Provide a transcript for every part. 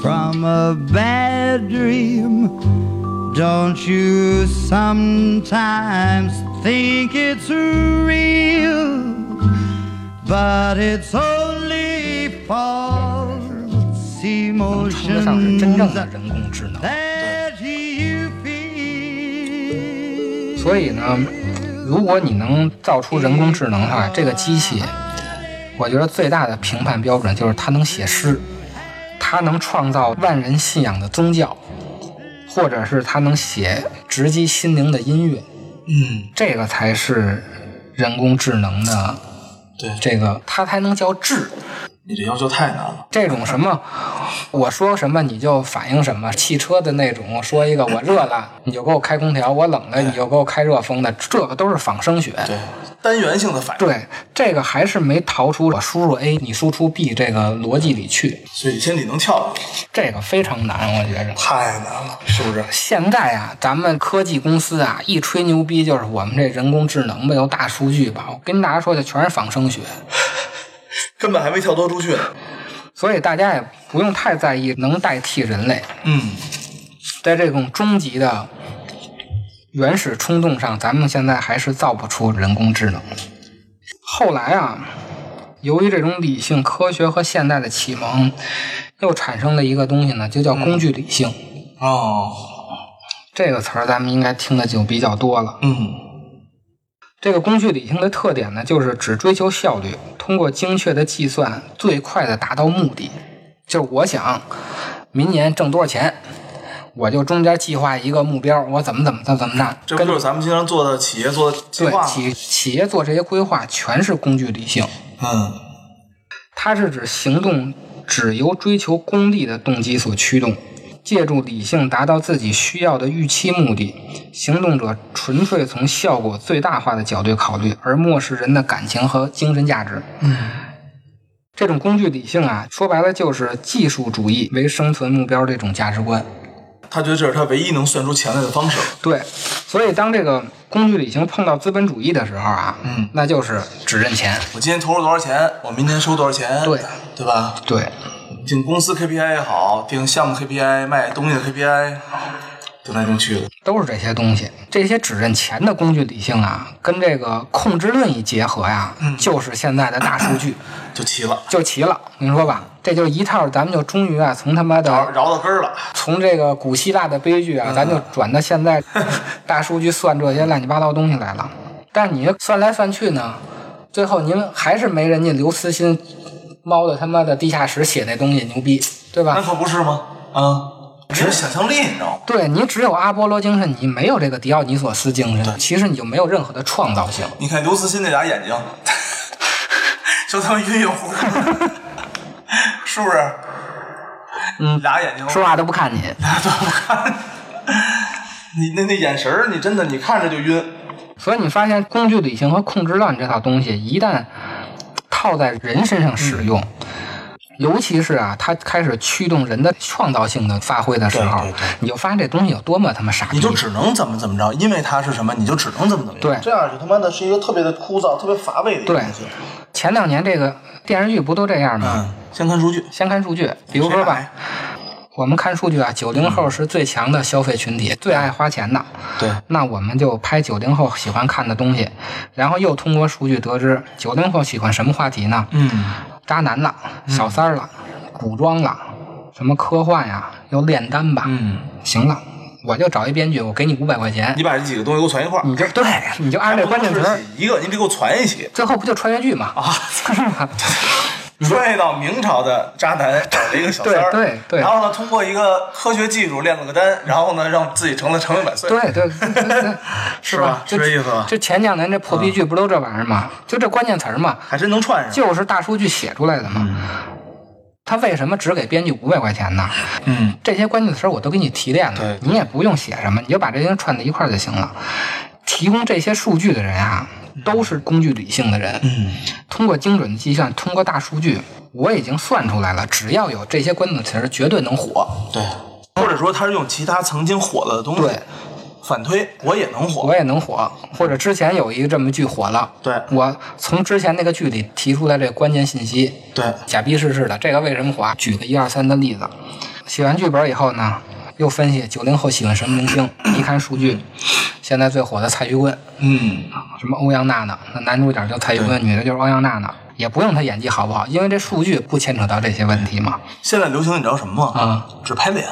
from a bad dream, don't you sometimes think it's real? But it's only false 称得上是真正的 emotions 人工智能。that you feel. 所以呢，如果你能造出人工智能的话，这个机器，我觉得最大的评判标准就是它能写诗，它能创造万人信仰的宗教，或者是他能写直击心灵的音乐，嗯，这个才是人工智能的对，这个，他才能叫智。你这要求太难了。这种什么，我说什么你就反映什么，汽车的那种，说一个我热了，你就给我开空调；我冷了，你就给我开热风的，这个都是仿生学。对，单元性的反应。，对，这个还是没逃出我输入 A，你输出 B 这个逻辑里去，所以先得能跳这个非常难，我觉着。太难了，是不是？现在啊，咱们科技公司啊，一吹牛逼就是我们这人工智能吧，有大数据吧，我跟大家说的全是仿生学，根本还没跳脱出去呢。所以大家也不用太在意能代替人类。嗯，在这种终极的原始冲动上，咱们现在还是造不出人工智能。后来啊，由于这种理性科学和现代的启蒙，又产生了一个东西呢，就叫工具理性。哦，这个词儿咱们应该听的就比较多了。嗯，这个工具理性的特点呢，就是只追求效率，通过精确的计算，最快的达到目的。就是我想明年挣多少钱，我就中间计划一个目标，我怎么怎么怎么怎么着，这不就是咱们经常做的企业做的计对划吗？企企业做这些规划全是工具理性，嗯，它是指行动只由追求功利的动机所驱动，借助理性达到自己需要的预期目的。行动者纯粹从效果最大化的角度考虑，而漠视人的感情和精神价值。嗯，这种工具理性啊，说白了就是技术主义为生存目标这种价值观。他觉得这是他唯一能算出钱来的方式。对，所以当这个工具理性碰到资本主义的时候啊，嗯那就是只认钱。我今天投入多少钱，我明天收多少钱，对，对吧？对，定公司 KPI 也好，定项目 KPI、卖东西的 KPI，定来定去的。都是这些东西。这些只认钱的工具理性啊，跟这个控制论一结合呀，就是现在的大数据，就齐了，就齐了。我跟你说吧，这就一套，咱们就终于啊，从他妈的饶到根儿了。从这个古希腊的悲剧啊，咱就转到现在 大数据算这些乱七八糟东西来了。但是你算来算去呢，最后您还是没人家刘慈欣猫的他妈的地下室写那东西牛逼，对吧那？可不是吗？啊，只是想象力，你知道吗？对你只有阿波罗精神，你没有这个迪奥尼索斯精神，其实你就没有任何的创造性。你看刘慈欣那俩眼睛，就他妈晕晕乎乎的，是不是？嗯，俩眼睛说话都不看你。俩 都不看，你那那眼神儿，你真的你看着就晕。所以你发现工具理性和控制乱这套东西，一旦套在人身上使用，尤其是啊，它开始驱动人的创造性的发挥的时候，对对对你就发现这东西有多么他妈傻逼。你就只能怎么怎么着，因为它是什么，你就只能怎么怎么着。对这样就他妈的是一个特别的枯燥、特别乏味的一个对东西。前两年这个电视剧不都这样吗？嗯，先看数据，先看数据，比如说吧我们看数据啊，九零后是最强的消费群体，最爱花钱的。对，那我们就拍九零后喜欢看的东西，然后又通过数据得知九零后喜欢什么话题呢？嗯，渣男了，小三儿了，古装了，什么科幻呀，又炼丹吧。嗯，行了，我就找一编剧，我给你五百块钱你，把这几个东西给我传一块儿，你就对，你就按这关键词一个，你得给我传一起。最后不就穿越剧吗？啊，是吧？穿越到明朝的渣男 找了一个小三儿，对对对然后呢，通过一个科学技术炼了个丹，然后呢，让自己成了长命百岁，对对 是吧？是这意思吧就前两年这破逼剧不都这玩意儿吗？就这关键词儿嘛，还真能串上。就是大数据写出来的嘛。他为什么只给编剧五百块钱呢？嗯，这些关键词儿我都给你提炼了对，你也不用写什么，你就把这些串在一块儿就行了。提供这些数据的人啊，都是工具理性的人。嗯，通过精准的计算，通过大数据，我已经算出来了，只要有这些关键词儿，绝对能火。对，或者说他是用其他曾经火了的东西对反推，我也能火。我也能火，或者之前有一个这么剧火了，对我从之前那个剧里提出来这个关键信息，对，假逼试试的，这个为什么火啊？举个一二三的例子，写完剧本以后呢，又分析九零后喜欢什么明星，一看数据，现在最火的蔡徐坤，嗯，什么欧阳娜娜，那男主角叫蔡徐坤，女的就是欧阳娜娜，也不用他演技好不好，因为这数据不牵扯到这些问题嘛。现在流行你知道什么吗？啊，只拍脸。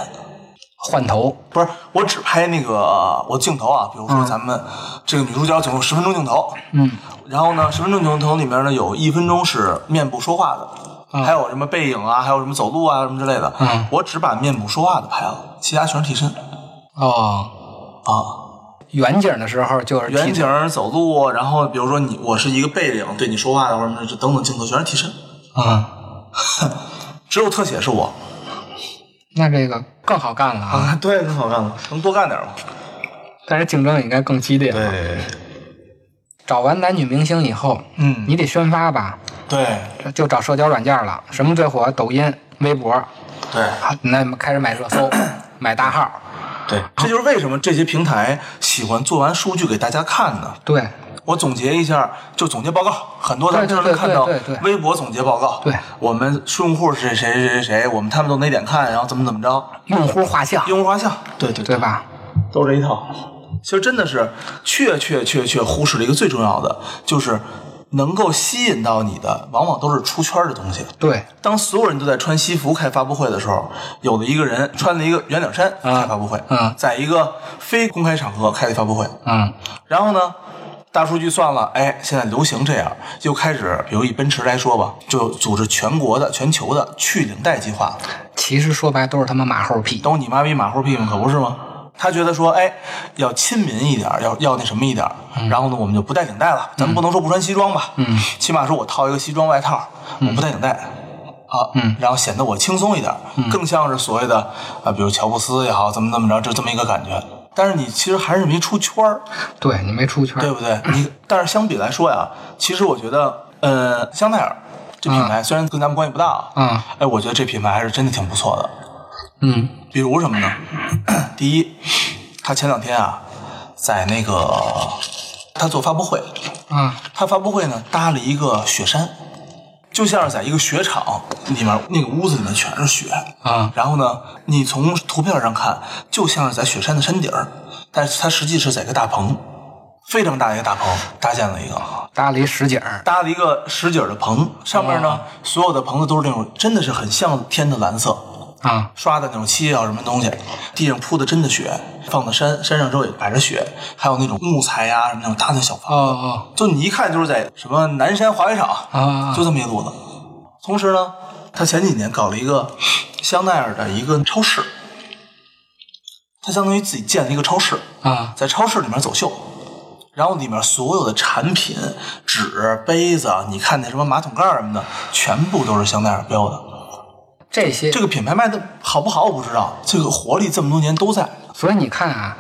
换头，不是，我只拍那个我镜头啊，比如说咱们这个女主角总共十分钟镜头，嗯，然后呢，十分钟镜头里面呢有一分钟是面部说话的，还有什么背影啊，还有什么走路啊什么之类的，嗯我只把面部说话的拍了，其他全是替身哦，啊，远景的时候就是远景走路，然后比如说你我是一个背影对你说话的或者什么这等等镜头全是替身，啊，只有特写是我 那这个更好干了啊，啊，对，更好干了，能多干点吗？但是竞争也应该更激烈。对对找完男女明星以后，嗯你得宣发吧，对这就找社交软件了。什么最火？抖音、微博，对啊那开始买热搜，买大号。对，这就是为什么这些平台喜欢做完数据给大家看呢？对，我总结一下，就总结报告，很多咱们经常能看到微博总结报告。对，我们用户是谁谁谁谁谁，我们他们都哪点看，然后怎么怎么着，用户画像，用户画像，对对对，吧？都是这一套。其实真的是确确确确忽视了一个最重要的，就是能够吸引到你的，往往都是出圈的东西。对，当所有人都在穿西服开发布会的时候，有的一个人穿了一个圆领衫开发布会，嗯在一个非公开场合开的发布会，嗯，然后呢，大数据算了，哎，现在流行这样，又开始，比如以奔驰来说吧，就组织全国的、全球的去领带计划，其实说白都是他妈马后屁。都你妈逼马后屁吗？可不是吗？他觉得说，哎，要亲民一点，要要那什么一点，然后呢，我们就不带领带了。咱们不能说不穿西装吧，嗯，起码说我套一个西装外套，我不带领带。啊，嗯，然后显得我轻松一点，更像是所谓的啊，比如乔布斯也好，怎么怎么着，就这么一个感觉。但是你其实还是没出圈儿，对你没出圈，对不对？你但是相比来说呀，其实我觉得，呃，香奈儿这品牌虽然跟咱们关系不大啊，嗯哎，我觉得这品牌还是真的挺不错的。嗯。比如什么呢？第一，他前两天啊，在那个他做发布会，啊他发布会呢搭了一个雪山，就像是在一个雪场里面，那个屋子里面全是雪。啊然后呢，你从图片上看，就像是在雪山的山顶儿，但是它实际是在一个大棚，非常大的一个大棚搭建了一个，搭了一实景儿，搭了一个实景儿的棚，上面呢，所有的棚子都是那种真的是很像天的蓝色，啊。刷的那种漆啊什么东西，地上铺的真的雪，放到山山上之后也摆着雪，还有那种木材呀、什么那种搭的小房子，哦哦。就你一看就是在什么南山滑雪场啊就这么一路子。同时呢，他前几年搞了一个香奈儿的一个超市，他相当于自己建了一个超市，啊。在超市里面走秀，然后里面所有的产品、纸、杯子，你看那什么马桶盖什么的，全部都是香奈儿标的。这些这个品牌卖的好不好我不知道，这个活力这么多年都在。所以你看啊，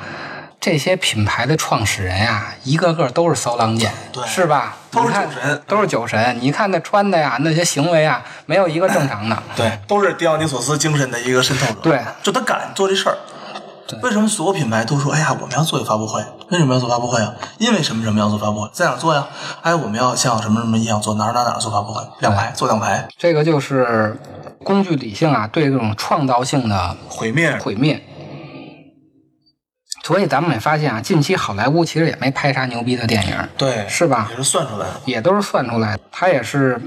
这些品牌的创始人呀、一个个都是骚浪贱，对是吧？都是酒神都是酒神。你看那穿的呀，那些行为啊，没有一个正常的。对，都是迪奥尼索斯精神的一个渗透者。对就他敢做这事儿。为什么所有品牌都说，哎呀，我们要做一发布会？为什么要做发布会啊？因为什么什么要做发布会？在哪做呀？哎，我们要像什么什么一样做哪儿哪儿哪儿做发布会？两排做两排，这个就是工具理性啊，对这种创造性的毁灭毁灭。所以咱们也发现啊，近期好莱坞其实也没拍啥牛逼的电影，对，是吧也是算出来的，也都是算出来的。它也是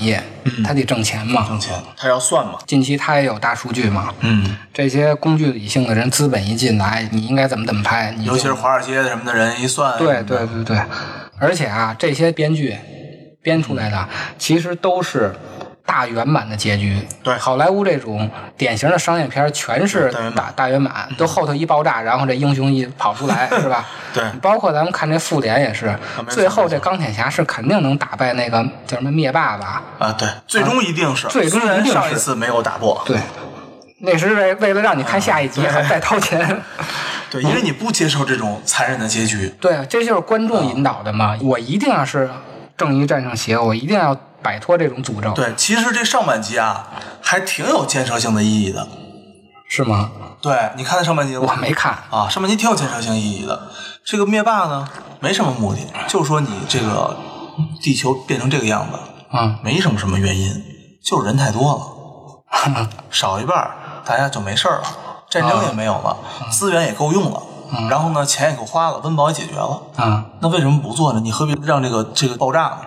产业，他得挣钱嘛。挣钱，他要算嘛。近期他也有大数据嘛，嗯，这些工具理性的人，资本一进来，你应该怎么怎么拍，你尤其是华尔街什么的人一算，对对对对，而且啊，这些编剧编出来的其实都是大圆满的结局。对。好莱坞这种典型的商业片儿全是对。大圆满大大圆满，都后头一爆炸，然后这英雄一跑出来，是吧？对。包括咱们看这复联也是最后这钢铁侠是肯定能打败那个叫什么灭霸吧？啊，对，最终一定是，最终一定是。上一次没有打破，对，那是为为了让你看下一集还再掏钱。对，因为你不接受这种残忍的结局，对，这就是观众引导的嘛。我一定要是正义战胜邪恶，我一定要摆脱这种诅咒，对，其实这上半集啊，还挺有建设性的意义的。是吗？对，你看上半集了吗我没看。啊，上半集挺有建设性意义的。这个灭霸呢，没什么目的，就说你这个地球变成这个样子，嗯，没什么什么原因，就是人太多了，少一半大家就没事儿了，战争也没有了，资源也够用了，然后呢，钱也够花了，温饱也解决了。啊那为什么不做呢？你何必让这个这个爆炸呢？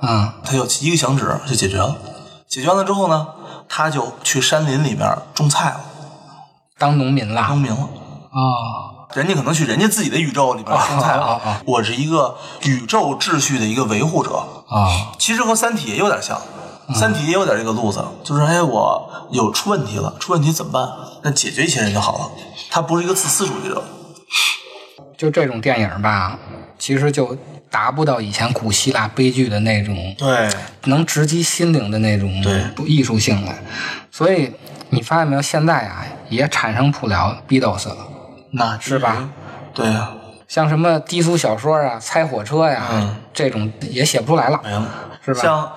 啊他就一个响指就解决了。解决完了之后呢，他就去山林里面种菜了，当农民了农民了。哦人家可能去人家自己的宇宙里边种菜了。我是一个宇宙秩序的一个维护者，啊其实和《三体》也有点像，三体》也有点这个路子，就是哎，我有出问题了，出问题怎么办？那解决一些人就好了。他不是一个自私主义者，就这种电影吧，其实就达不到以前古希腊悲剧的那种对。能直击心灵的那种对。艺术性了。所以你发现没有，现在啊也产生不了 Beatles 了，那是吧？对啊、像什么低俗小说啊、猜火车呀、嗯。这种也写不出来了。是吧？像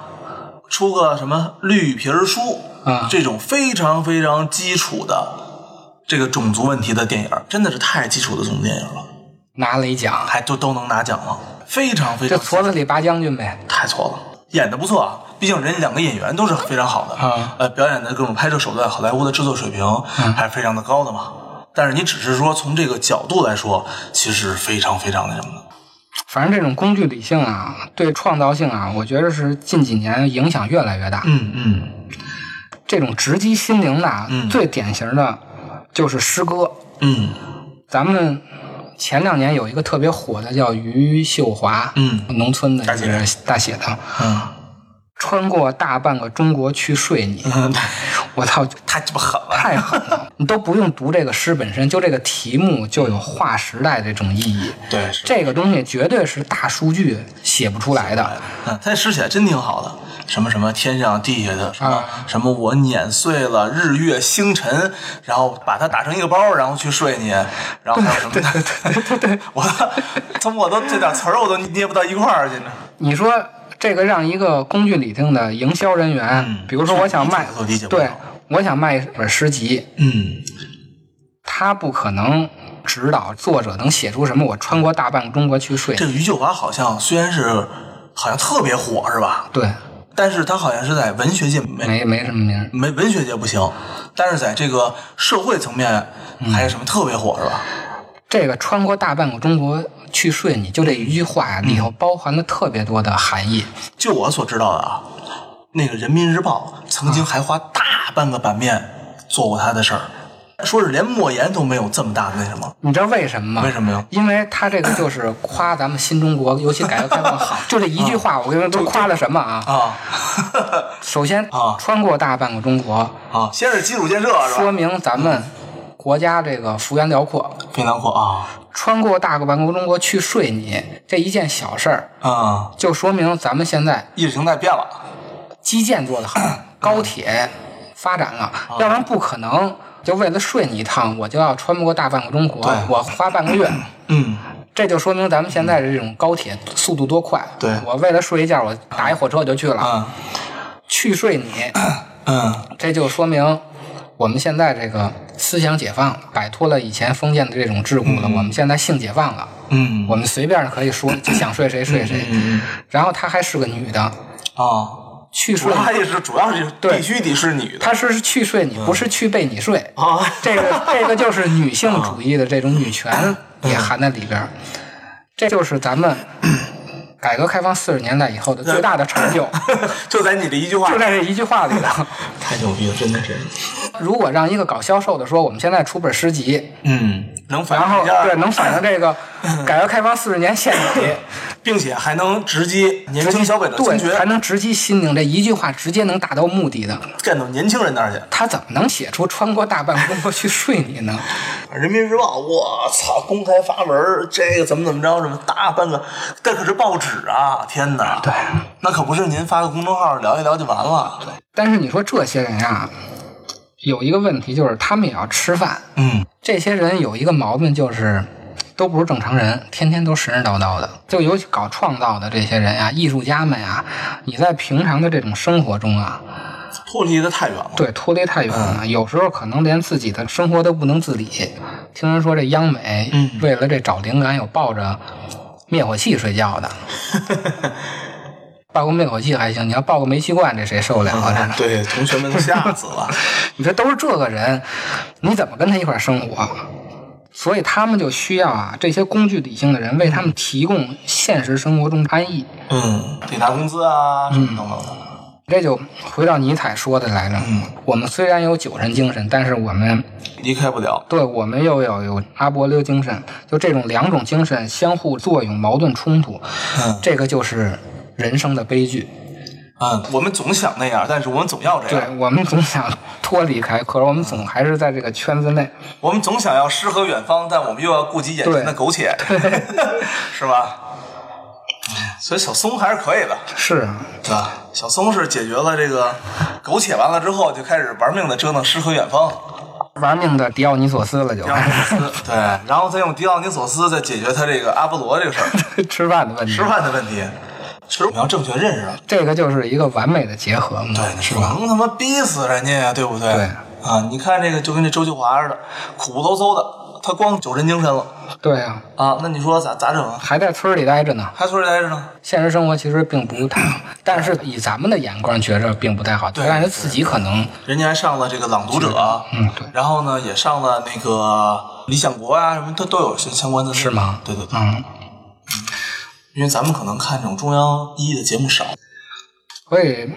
出个什么绿皮书啊这种非常非常基础的这个种族问题的电影，真的是太基础的种族电影了，拿了一奖，还都都能拿奖了，非常非这常矬子里拔将军呗。太矬了，演的不错啊，毕竟人家两个演员都是非常好的，啊呃，表演的各种拍摄手段，好莱坞的制作水平嗯还是非常的高的嘛。但是你只是说从这个角度来说，其实非常非常那什么的。反正这种工具理性啊，对创造性啊，我觉得是近几年影响越来越大。嗯嗯这种直击心灵的最典型的就是诗歌。嗯咱们前两年有一个特别火的叫余秀华，嗯。农村的大写的大写的，嗯穿过大半个中国去睡你，嗯，我操，太鸡巴狠了。太狠了！你都不用读这个诗本身，就这个题目就有划时代这种意义。对，这个东西绝对是大数据写不出来的。嗯，他诗起来真挺好的，什么什么天上地下的，什么、啊什么我碾碎了日月星辰，然后把它打成一个包，然后去睡你，然后还有什么的，对对对，我从 我都这点词儿我都捏不到一块儿去呢。你说这个让一个工具理性的营销人员，嗯比如说我想卖对，我想卖一本诗集，嗯，他不可能指导作者能写出什么我穿过大半个中国去睡这。个余秀华好像虽然是好像特别火是吧？对，但是他好像是在文学界没没没什么名。没文学界不行，但是在这个社会层面还是什么特别火是吧？这个穿过大半个中国去睡你，就这一句话呀，里头包含了特别多的含义。就我所知道的啊，那个人民日报曾经还花大半个版面做过他的事儿，说是连莫言都没有这么大的那什么。你知道为什么吗？为什么呀？因为他这个就是夸咱们新中国，尤其改革开放好，就这一句话，我跟你说都夸了什么啊？啊 首先啊穿过大半个中国，啊！先是基础建设是说？明咱们国家这个幅员辽阔。非常阔啊穿过大半个中国去睡你这一件小事儿，啊！就说明咱们现在意识形态变了，基建做得好，高铁发展了，要不然不可能。就为了睡你一趟，我就要穿过大半个中国，我花半个月，嗯，这就说明咱们现在的这种高铁速度多快。对我为了睡一觉，我打一火车我就去了。嗯去睡你，嗯这就说明我们现在这个思想解放，摆脱了以前封建的这种桎梏了。我们现在性解放了，嗯，我们随便可以说就想睡谁睡谁。嗯然后她还是个女的，啊，去睡她，也是主要是对必须得是女的她是去睡你，不是去被你睡。啊。这个这个就是女性主义的这种女权也含在里边儿，这就是咱们改革开放四十年代以后的最大的成就，就在你的一句话就，在这一句话里头。太牛逼了，真的是。如果让一个搞销售的说，我们现在出本诗集，嗯，能反然后映一下对能反映这个 改革开放四十年现底，并且还能直击年轻小北的心对，还，能直击心灵，这一句话直接能达到目的的。干到年轻人那儿去。他怎么能写出穿过大半中国去睡你呢？人民日报，我操，公开发文儿，这个怎么怎么着，什么大半个，这可是报纸啊！天哪，对，那可不是您发个公众号聊一聊就完了。对，但是你说这些人啊，有一个问题就是他们也要吃饭。嗯，这些人有一个毛病就是。都不是正常人，天天都神神叨叨的。就尤其搞创造的这些人呀、艺术家们呀，你在平常的这种生活中啊，脱离的太远了。对，脱离太远了，有时候可能连自己的生活都不能自理。听人说这央美，嗯为了这找灵感，有抱着灭火器睡觉的。抱个灭火器还行，你要抱个煤气罐，这谁受得了啊？这 对，同学们都吓死了。你说都是这个人，你怎么跟他一块生活？所以他们就需要啊，这些工具理性的人为他们提供现实生活中的安逸。嗯，得拿工资啊，什么等等的。这就回到尼采说的来着。嗯我们虽然有酒神精神，但是我们离开不了。对我们又要有阿波罗精神，就这种两种精神相互作用、矛盾冲突，嗯这个就是人生的悲剧。嗯，我们总想那样，但是我们总要这样对。我们总想脱离开，可是我们总还是在这个圈子内。我们总想要诗和远方，但我们又要顾及眼前的苟且，是吧？所以小松还是可以的，是啊，对吧？小松是解决了这个苟且完了之后，就开始玩命的折腾诗和远方。玩命的迪奥尼索斯了就迪奥尼索斯，对，然后再用迪奥尼索斯再解决他这个阿波罗这个事儿，吃饭的问题。吃饭的问题。吃我们要正确认识，这个就是一个完美的结合嘛，对，是吧？能他妈逼死人家呀，对不对？对啊，你看这个就跟这周秀华似的，苦不嗖嗖的，他光酒神精神了对啊，啊，那你说咋咋整啊？还在村里待着呢。还村里待着呢？现实生活其实并不太好，但是以咱们的眼光觉着并不太好，对但是自己可能人家还上了这个《朗读者》，嗯对然后呢也上了那个《理想国》啊，什么都都有些相关的。是吗对对对，嗯，因为咱们可能看这种中央一的节目少。所以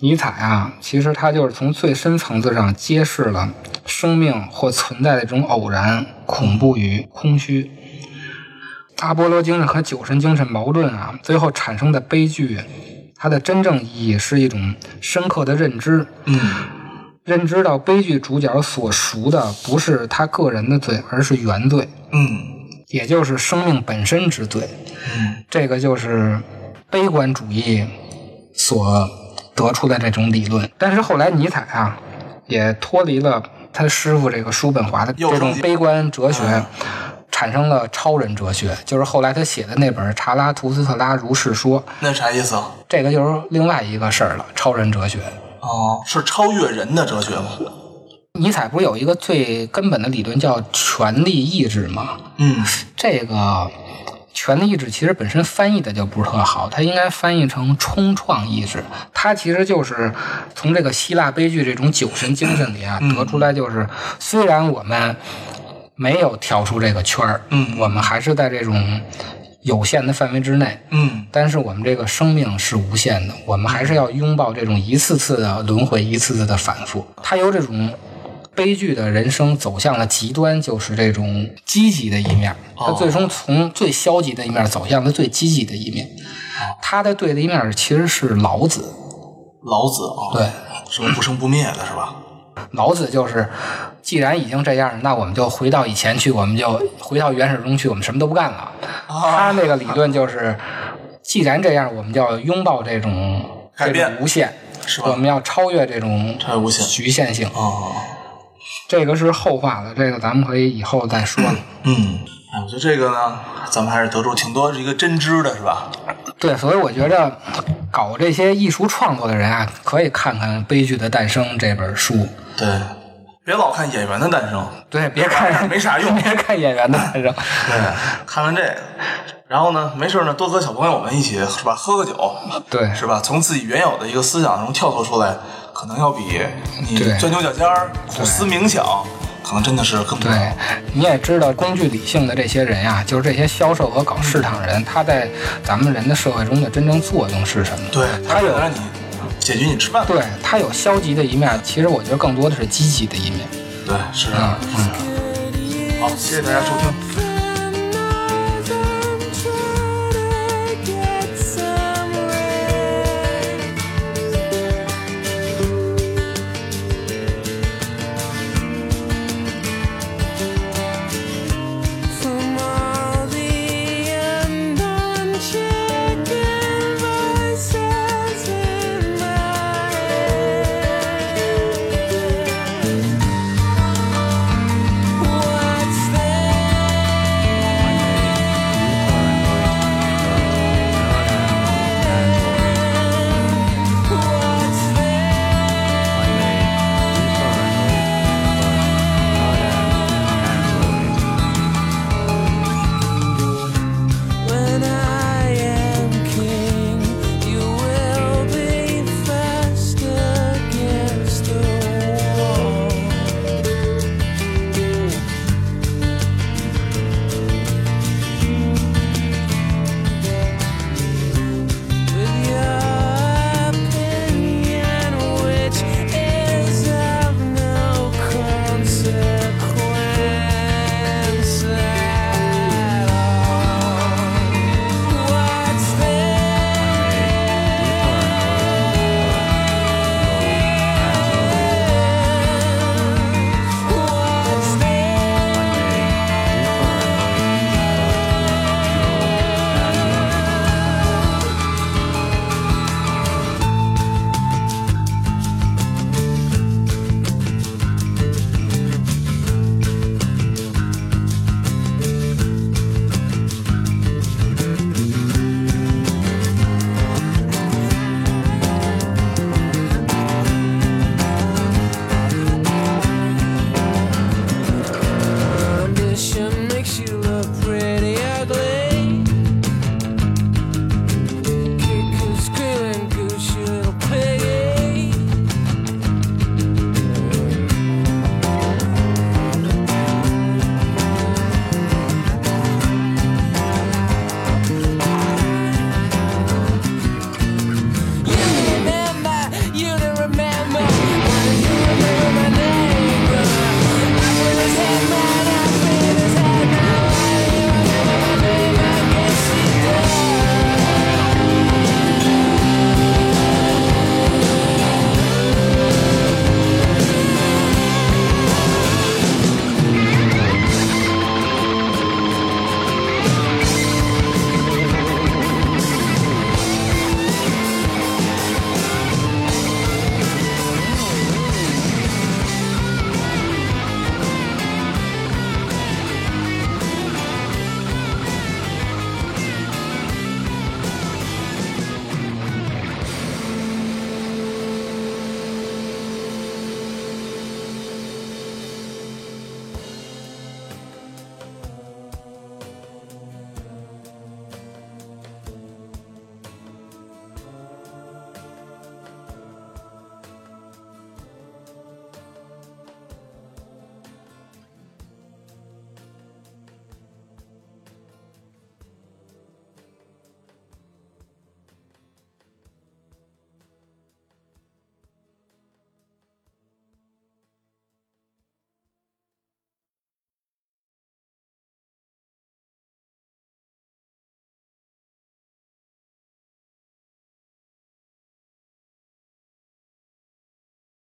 尼采啊，其实他就是从最深层次上揭示了生命或存在的这种偶然、恐怖与空虚。阿波罗精神和酒神精神矛盾啊，最后产生的悲剧，它的真正意义是一种深刻的认知，嗯认知到悲剧主角所赎的不是他个人的罪，而是原罪，嗯也就是生命本身之罪。嗯这个就是悲观主义所得出的这种理论。但是后来尼采啊，也脱离了他师傅这个叔本华的这种悲观哲学嗯，产生了超人哲学，就是后来他写的那本《查拉图斯特拉如是说》，那啥意思啊？这个就是另外一个事儿了，超人哲学。哦，是超越人的哲学吗？尼采不是有一个最根本的理论叫权力意志吗？嗯这个权的意志其实本身翻译的就不是特好，它应该翻译成冲创意志。它其实就是从这个希腊悲剧这种酒神精神里啊得出来，就是虽然我们没有跳出这个圈儿，嗯我们还是在这种有限的范围之内。嗯但是我们这个生命是无限的，我们还是要拥抱这种一次次的轮回，一次次的反复。它由这种悲剧的人生走向了极端，就是这种积极的一面。他最终从最消极的一面走向了最积极的一面。他的对立一面其实是老子，老子啊，对，什么不生不灭的是吧？老子就是，既然已经这样，那我们就回到以前去，我们就回到原始中去，我们什么都不干了。他那个理论就是，既然这样，我们就要拥抱这种无限，是吧我们要超越这种超越无限局限性。哦，这个是后话了，这个咱们可以以后再说了。嗯，哎，我觉得这个呢，咱们还是得出挺多一个真知的，是吧？对，所以我觉着搞这些艺术创作的人啊，可以看看《悲剧的诞生》这本书。对，别老看演员的诞生，对，别看没啥用 别看演员的诞生。对，看看这个，然后呢，没事呢，多和小朋友们一起是吧，喝个酒，对，是吧？从自己原有的一个思想中跳脱出来，可能要比你钻牛角尖儿、苦思冥想，可能真的是更对，你也知道，工具理性的这些人呀、就是这些销售和搞市场人，他在咱们人的社会中的真正作用是什么？对，他有让你解决你吃饭。对他有消极的一面，其实我觉得更多的是积极的一面。对，是啊，嗯嗯。好，谢谢大家收听。